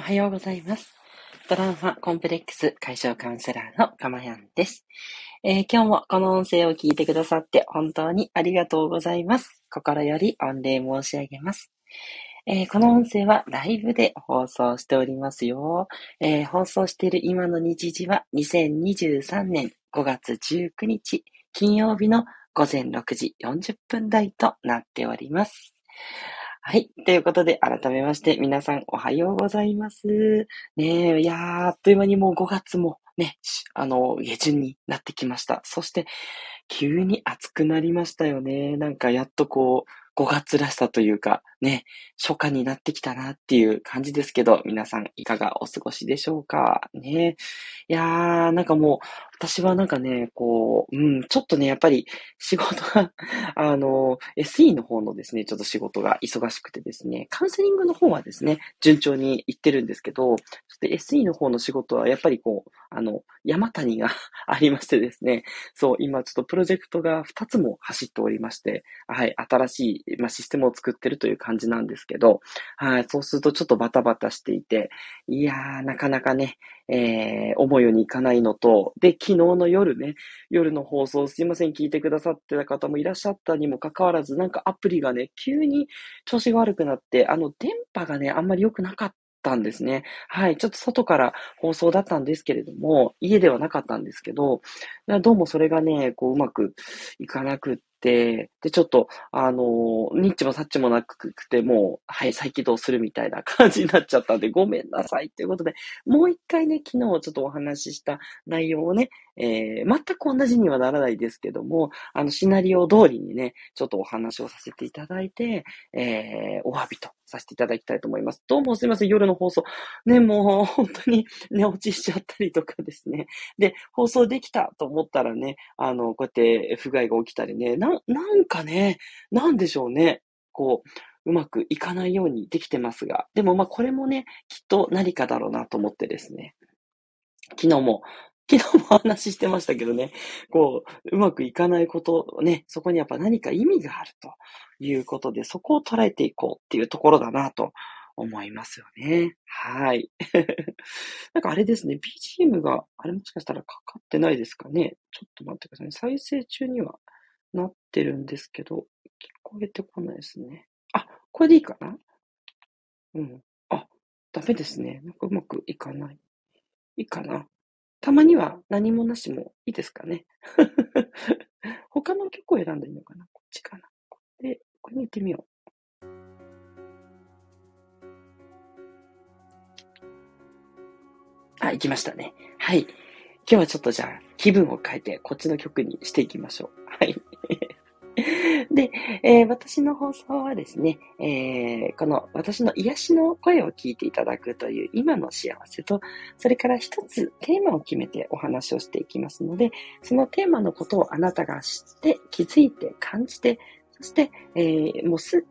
おはようございます。トラウマコンプレックス解消カウンセラーのかまやんです、えー、今日もこの音声を聞いてくださって本当にありがとうございます。心より御礼申し上げます。えー、この音声はライブで放送しておりますよ。えー、放送している今の日時は2023年5月19日金曜日の午前6時40分台となっております。はい。ということで、改めまして、皆さんおはようございます。ねえ、いやー、あっという間にもう5月もね、あの、下旬になってきました。そして、急に暑くなりましたよね。なんかやっとこう、5月らしさというか、ね、初夏になってきたなっていう感じですけど、皆さんいかがお過ごしでしょうか？ね。いやー、なんかもう、私はなんかね、こう、うん、ちょっとね、やっぱり仕事が あの、SE の方のですね、ちょっと仕事が忙しくてですね、カウンセリングの方はですね、順調にいってるんですけど、ちょっと SE の方の仕事はやっぱりこう、あの、山谷が ありましてですね、そう、今ちょっとプロジェクトが2つも走っておりまして、はい、新しい、まあ、システムを作ってるという感じなんですけど、はい、そうするとちょっとバタバタしていて、いやー、なかなかね、えー、思うようにいかないのと、で、昨日の夜ね、夜の放送すいません、聞いてくださってた方もいらっしゃったにもかかわらず、なんかアプリがね、急に調子が悪くなって、あの、電波がね、あんまり良くなかったたんですね。はい。ちょっと外から放送だったんですけれども、家ではなかったんですけど、どうもそれがね、こううまくいかなくって、で、ちょっと、あの、ニッチもサッチもなくて、もう、はい、再起動するみたいな感じになっちゃったんで、ごめんなさいということで、もう一回ね、昨日ちょっとお話しした内容をね、えー、全く同じにはならないですけども、あの、シナリオ通りにね、ちょっとお話をさせていただいて、えー、お詫びとさせていただきたいと思います。どうもすいません、夜の放送。ね、もう本当に寝落ちしちゃったりとかですね。で、放送できたと思ったらね、あの、こうやって不具合が起きたりね、な、なんかね、なんでしょうね。こう、うまくいかないようにできてますが、でもまあこれもね、きっと何かだろうなと思ってですね、昨日も昨日もお話ししてましたけどね、こう、うまくいかないことをね、そこにやっぱ何か意味があるということで、そこを捉えていこうっていうところだなと思いますよね。はい。なんかあれですね、BGM が、あれもしかしたらかかってないですかね。ちょっと待ってくださいね。再生中にはなってるんですけど、聞こえてこないですね。あ、これでいいかな？うん。あ、ダメですね。なんかうまくいかない。いいかな？たまには何もなしもいいですかね。他の曲を選んでいいのかなこっちかな。で、ここに行ってみよう。あ、行きましたね。はい。今日はちょっとじゃあ気分を変えてこっちの曲にしていきましょう。はい。で、えー、私の放送はですね、えー、この私の癒しの声を聞いていただくという今の幸せと、それから一つテーマを決めてお話をしていきますので、そのテーマのことをあなたが知って、気づいて、感じて、そして、えー、もうす、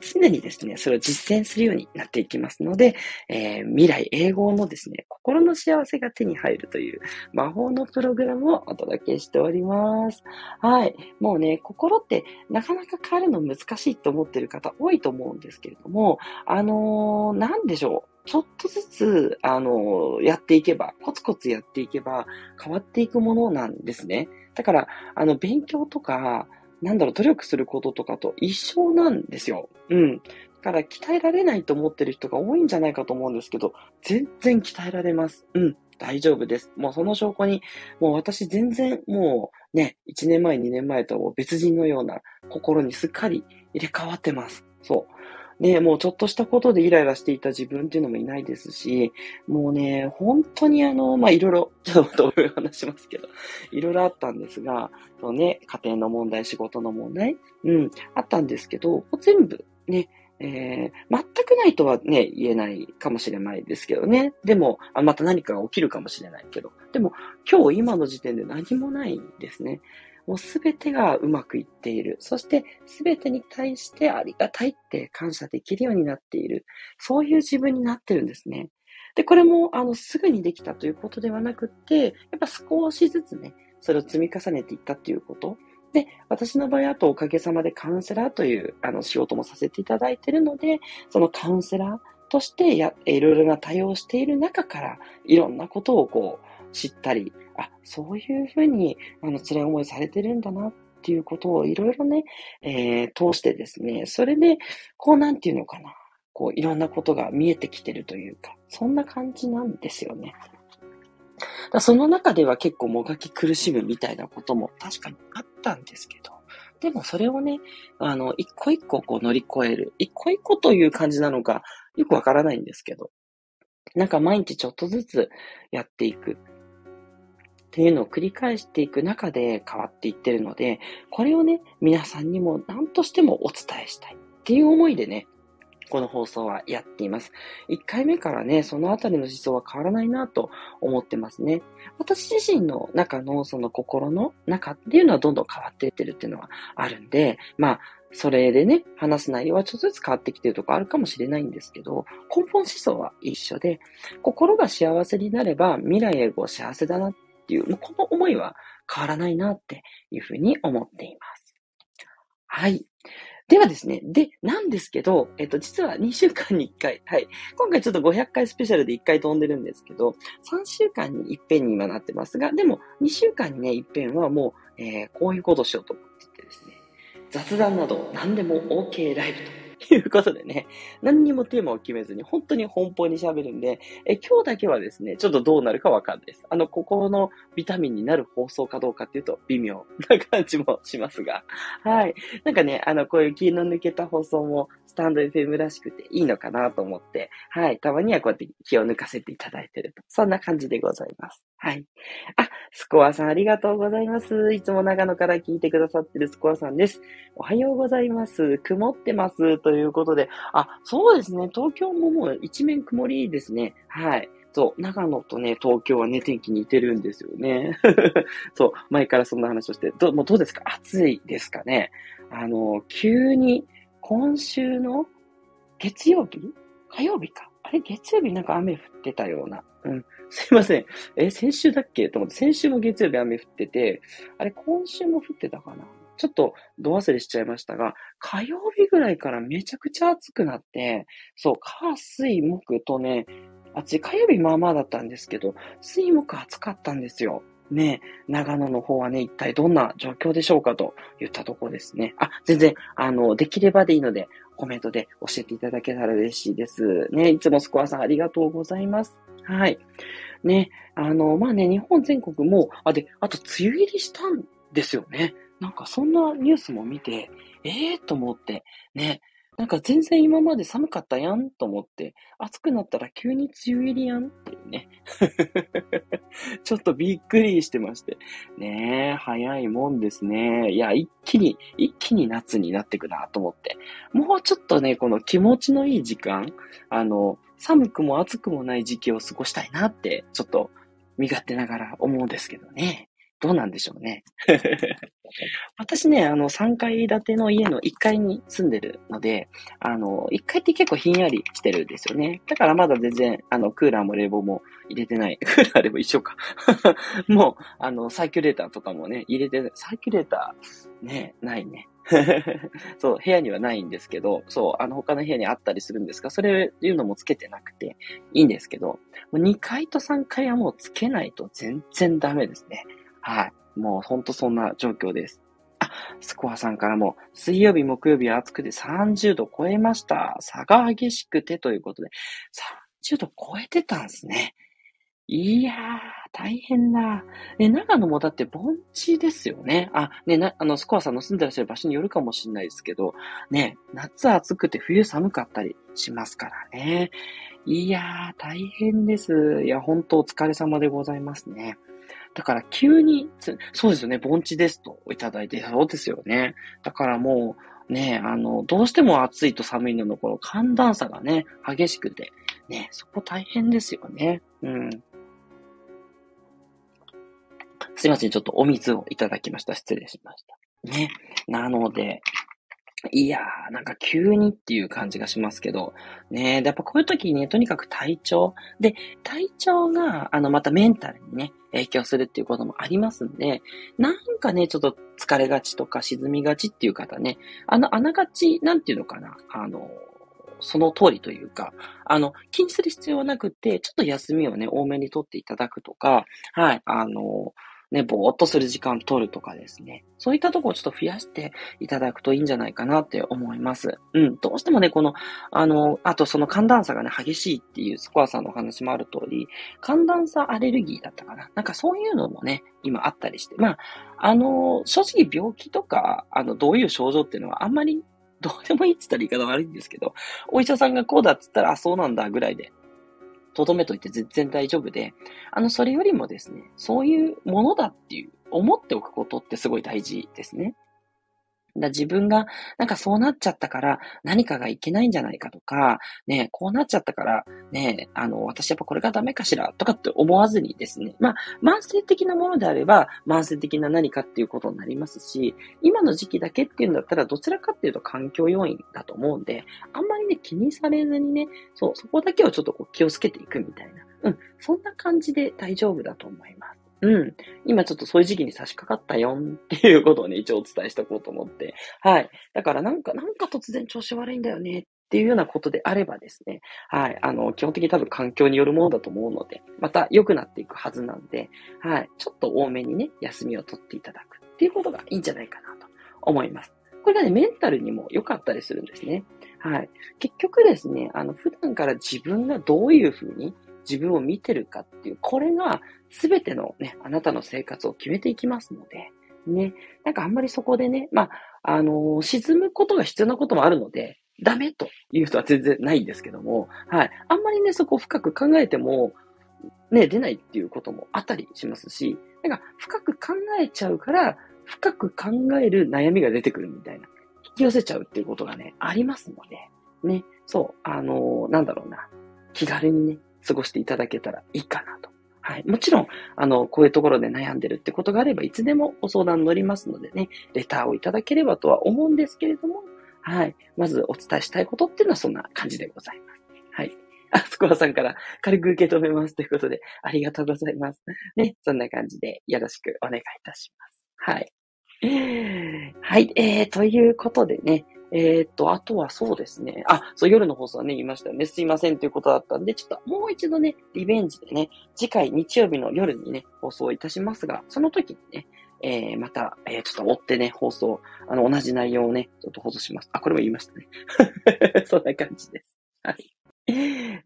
常にですね、それを実践するようになっていきますので、えー、未来英語のですね、心の幸せが手に入るという魔法のプログラムをお届けしております。はい。もうね、心ってなかなか変えるの難しいと思ってる方多いと思うんですけれども、あのー、なんでしょう。ちょっとずつ、あの、やっていけば、コツコツやっていけば変わっていくものなんですね。だから、あの、勉強とか、なんだろう、努力することとかと一緒なんですよ。うん。だから鍛えられないと思ってる人が多いんじゃないかと思うんですけど、全然鍛えられます。うん。大丈夫です。もうその証拠に、もう私全然もうね、1年前、2年前と別人のような心にすっかり入れ替わってます。そう。ね、もうちょっとしたことでイライラしていた自分っていうのもいないですし、もうね、本当にあの、まあ、いろいろ、ちょっと話しますけど、いろいろあったんですが、そうね、家庭の問題、仕事の問題、うん、あったんですけど、全部ね、えー、全くないとはね、言えないかもしれないですけどね。でも、あまた何かが起きるかもしれないけど。でも、今日今の時点で何もないんですね。もうすべてがうまくいっている。そしてすべてに対してありがたいって感謝できるようになっている。そういう自分になってるんですね。で、これも、あの、すぐにできたということではなくって、やっぱ少しずつね、それを積み重ねていったっていうこと。で、私の場合、あとおかげさまでカウンセラーというあの仕事もさせていただいているので、そのカウンセラー、としてや、いろいろな対応している中から、いろんなことをこう、知ったり、あ、そういうふうに、あの、辛い思いされてるんだなっていうことをいろいろね、えー、通してですね、それで、こうなんていうのかな、こういろんなことが見えてきてるというか、そんな感じなんですよね。だその中では結構もがき苦しむみたいなことも確かにあったんですけど、でもそれをね、あの、一個一個こう乗り越える。一個一個という感じなのか、よくわからないんですけど、なんか毎日ちょっとずつやっていく。っていうのを繰り返していく中で変わっていってるので、これをね、皆さんにも何としてもお伝えしたいっていう思いでね、この放送はやっています。1回目からね、そのあたりの思想は変わらないなと思ってますね。私自身の中のその心の中っていうのはどんどん変わっていってるっていうのはあるんで、まあ、それでね、話す内容はちょっとずつ変わってきてるとこあるかもしれないんですけど、根本思想は一緒で、心が幸せになれば未来へご幸せだなっていう、もうこの思いは変わらないなっていうふうに思っています。はい。ではですね、で、なんですけど、えっと、実は2週間に1回、はい。今回ちょっと500回スペシャルで1回飛んでるんですけど、3週間に一遍に今なってますが、でも2週間にね、一遍はもう、えー、こういうことしようと思っててですね、雑談など何でも OK ライブとということでね、何にもテーマを決めずに、本当に奔放に喋るんで、え今日だけはですね、ちょっとどうなるかわかんないです。あの、心のビタミンになる放送かどうかっていうと、微妙な感じもしますが。はい。なんかね、あの、こういう気の抜けた放送も、スタンド FM らしくていいのかなと思って、はい。たまにはこうやって気を抜かせていただいてると。そんな感じでございます。はい。あ、スコアさんありがとうございます。いつも長野から聞いてくださってるスコアさんです。おはようございます。曇ってます。ということで、あ、そうですね。東京ももう一面曇りですね。はい。そう、長野とね、東京はね、天気似てるんですよね。そう、前からそんな話をして、どもうどうですか？暑いですかね？あの、急に、今週の月曜日？火曜日か。あれ、月曜日なんか雨降ってたような。うん。すいません。え、先週だっけ？と思って、先週も月曜日雨降ってて、あれ、今週も降ってたかな？ちょっと、ど忘れしちゃいましたが、火曜日ぐらいからめちゃくちゃ暑くなって、そう、火、水、木とね、暑い。火曜日まあまあだったんですけど、水木暑かったんですよ。ね、長野の方はね、一体どんな状況でしょうかと言ったところですね。あ、全然、あの、できればでいいので、コメントで教えていただけたら嬉しいです。ね、いつもスコアさんありがとうございます。はい。ね、あの、まあね、日本全国も、あ、で、あと、梅雨入りしたんですよね。なんか、そんなニュースも見て、ええー、と思って、ね、なんか全然今まで寒かったやんと思って、暑くなったら急に梅雨入りやんっていうね。ちょっとびっくりしてまして。ねえ、早いもんですね。いや、一気に、一気に夏になってくなと思って。もうちょっとね、この気持ちのいい時間、あの、寒くも暑くもない時期を過ごしたいなって、ちょっと身勝手ながら思うんですけどね。どうなんでしょうね。私ね、あの、3階建ての家の1階に住んでるので、あの、1階って結構ひんやりしてるんですよね。だからまだ全然、あの、クーラーも冷房も入れてない。クーラーでも一緒か。もう、あの、サーキュレーターとかもね、入れてない、サーキュレーター、ね、ないね。そう、部屋にはないんですけど、そう、あの、他の部屋にあったりするんですが、それいうのもつけてなくていいんですけど、2階と3階はもうつけないと全然ダメですね。はい。もうほんとそんな状況です。あ、スコアさんからも、水曜日、木曜日は暑くて30度超えました。差が激しくてということで、30度超えてたんですね。いやー、大変だ。ね、長野もだって盆地ですよね。あ、ね、な、あの、スコアさんの住んでらっしゃる場所によるかもしれないですけど、ね、夏暑くて冬寒かったりしますからね。いやー、大変です。いや、本当お疲れ様でございますね。だから急に、そうですよね、盆地ですといただいて、そうですよね。だからもう、ね、あの、どうしても暑いと寒いののこの寒暖差がね、激しくて、ね、そこ大変ですよね。うん。すいません、ちょっとお水をいただきました。失礼しました。ね。なので、いやー、なんか急にっていう感じがしますけど、ねやっぱこういう時にね、とにかく体調。で、体調が、あの、またメンタルにね、影響するっていうこともありますんで、なんかね、ちょっと疲れがちとか沈みがちっていう方ね、あの、あながち、なんていうのかな、あの、その通りというか、あの、気にする必要はなくて、ちょっと休みをね、多めに取っていただくとか、はい、あの、ね、ぼーっとする時間取るとかですね。そういったところをちょっと増やしていただくといいんじゃないかなって思います。うん。どうしてもね、この、あの、あとその寒暖差がね、激しいっていうスコアさんのお話もある通り、寒暖差アレルギーだったかな。なんかそういうのもね、今あったりして。まあ、あの、正直病気とか、あの、どういう症状っていうのはあんまりどうでもいいって言ったら言い方悪いんですけど、お医者さんがこうだって言ったら、あ、そうなんだぐらいでとどめといて全然大丈夫で、あの、それよりもですね、そういうものだっていう、思っておくことってすごい大事ですね。だ自分がなんかそうなっちゃったから何かがいけないんじゃないかとか、ね、こうなっちゃったからね、あの、私やっぱこれがダメかしらとかって思わずにですね、まあ、慢性的なものであれば慢性的な何かっていうことになりますし、今の時期だけっていうんだったらどちらかっていうと環境要因だと思うんで、あんまりね、気にされずにね、そう、そこだけをちょっとこう気をつけていくみたいな。うん、そんな感じで大丈夫だと思います。うん。今ちょっとそういう時期に差し掛かったよんっていうことをね、一応お伝えしておこうと思って。はい。だからなんか、なんか突然調子悪いんだよねっていうようなことであればですね、はい。あの、基本的に多分環境によるものだと思うので、また良くなっていくはずなんで、はい。ちょっと多めにね、休みを取っていただくっていうことがいいんじゃないかなと思います。これがね、メンタルにも良かったりするんですね。はい。結局ですね、あの、普段から自分がどういうふうに自分を見てるかっていう、これがすべてのね、あなたの生活を決めていきますので、ね、なんかあんまりそこでね、まあ、あのー、沈むことが必要なこともあるので、ダメという人は全然ないんですけども、はい。あんまりね、そこを深く考えても、ね、出ないっていうこともあったりしますし、なんか深く考えちゃうから、深く考える悩みが出てくるみたいな、引き寄せちゃうっていうことがね、ありますので、ね、そう、あのー、なんだろうな、気軽にね、過ごしていただけたらいいかなと。はい。もちろん、あの、こういうところで悩んでるってことがあれば、いつでもご相談乗りますのでね、レターをいただければとは思うんですけれども、はい。まずお伝えしたいことっていうのはそんな感じでございます。はい。あ、スコアさんから軽く受け止めますということで、ありがとうございます。ね、そんな感じでよろしくお願いいたします。はい。はい、えー、ということでね、えー、っと、あとはそうですね。あ、そう、夜の放送はね、言いましたよね。すいませんということだったんで、ちょっともう一度ね、リベンジでね、次回日曜日の夜にね、放送いたしますが、その時にね、えー、また、えー、ちょっと追ってね、放送、あの、同じ内容をね、ちょっと放送します。あ、これも言いましたね。そんな感じです。はい。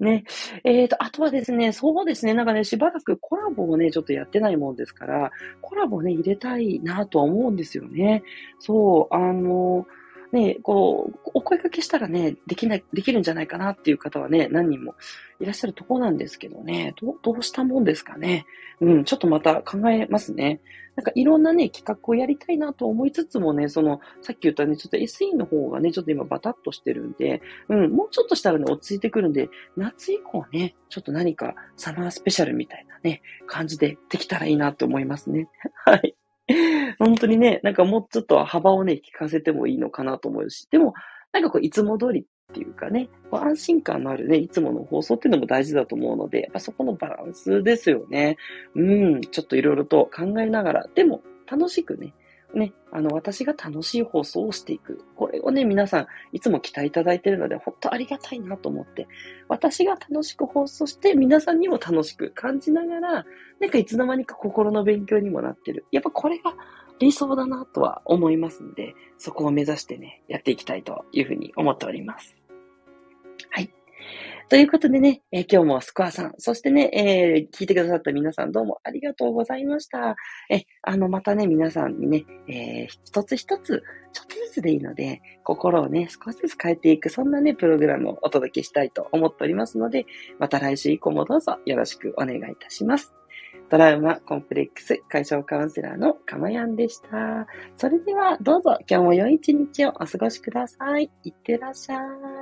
ね。えっ、ー、と、あとはですね、そうですね、なんかね、しばらくコラボをね、ちょっとやってないもんですから、コラボね、入れたいなとは思うんですよね。そう、あのーね、こう、お声掛けしたらね、できない、できるんじゃないかなっていう方はね、何人もいらっしゃるとこなんですけどね、どどうしたもんですかね。うん、ちょっとまた考えますね。なんかいろんなね、企画をやりたいなと思いつつもね、その、さっき言ったね、ちょっと SE の方がね、ちょっと今バタッとしてるんで、うん、もうちょっとしたらね、落ち着いてくるんで、夏以降ね、ちょっと何かサマースペシャルみたいなね、感じでできたらいいなって思いますね。はい。本当にね、なんかもうちょっと幅をね、聞かせてもいいのかなと思うし、でも、なんかこう、いつも通りっていうかね、安心感のあるね、いつもの放送っていうのも大事だと思うので、やっぱそこのバランスですよね。うん、ちょっといろいろと考えながら、でも楽しくね、ね、あの、私が楽しい放送をしていく。れをね、皆さん、いつも期待いただいているので、本当ありがたいなと思って、私が楽しく放送して、皆さんにも楽しく感じながら、なんかいつの間にか心の勉強にもなってる。やっぱこれが理想だなとは思いますので、そこを目指してね、やっていきたいというふうに思っております。ということでね、えー、今日もスコアさん、そしてね、えー、聞いてくださった皆さんどうもありがとうございました。え、あの、またね、皆さんにね、えー、一つ一つ、ちょっとずつでいいので、心をね、少しずつ変えていく、そんなね、プログラムをお届けしたいと思っておりますので、また来週以降もどうぞよろしくお願いいたします。トラウマコンプレックス解消カウンセラーのかまやんでした。それではどうぞ今日も良い一日をお過ごしください。いってらっしゃい。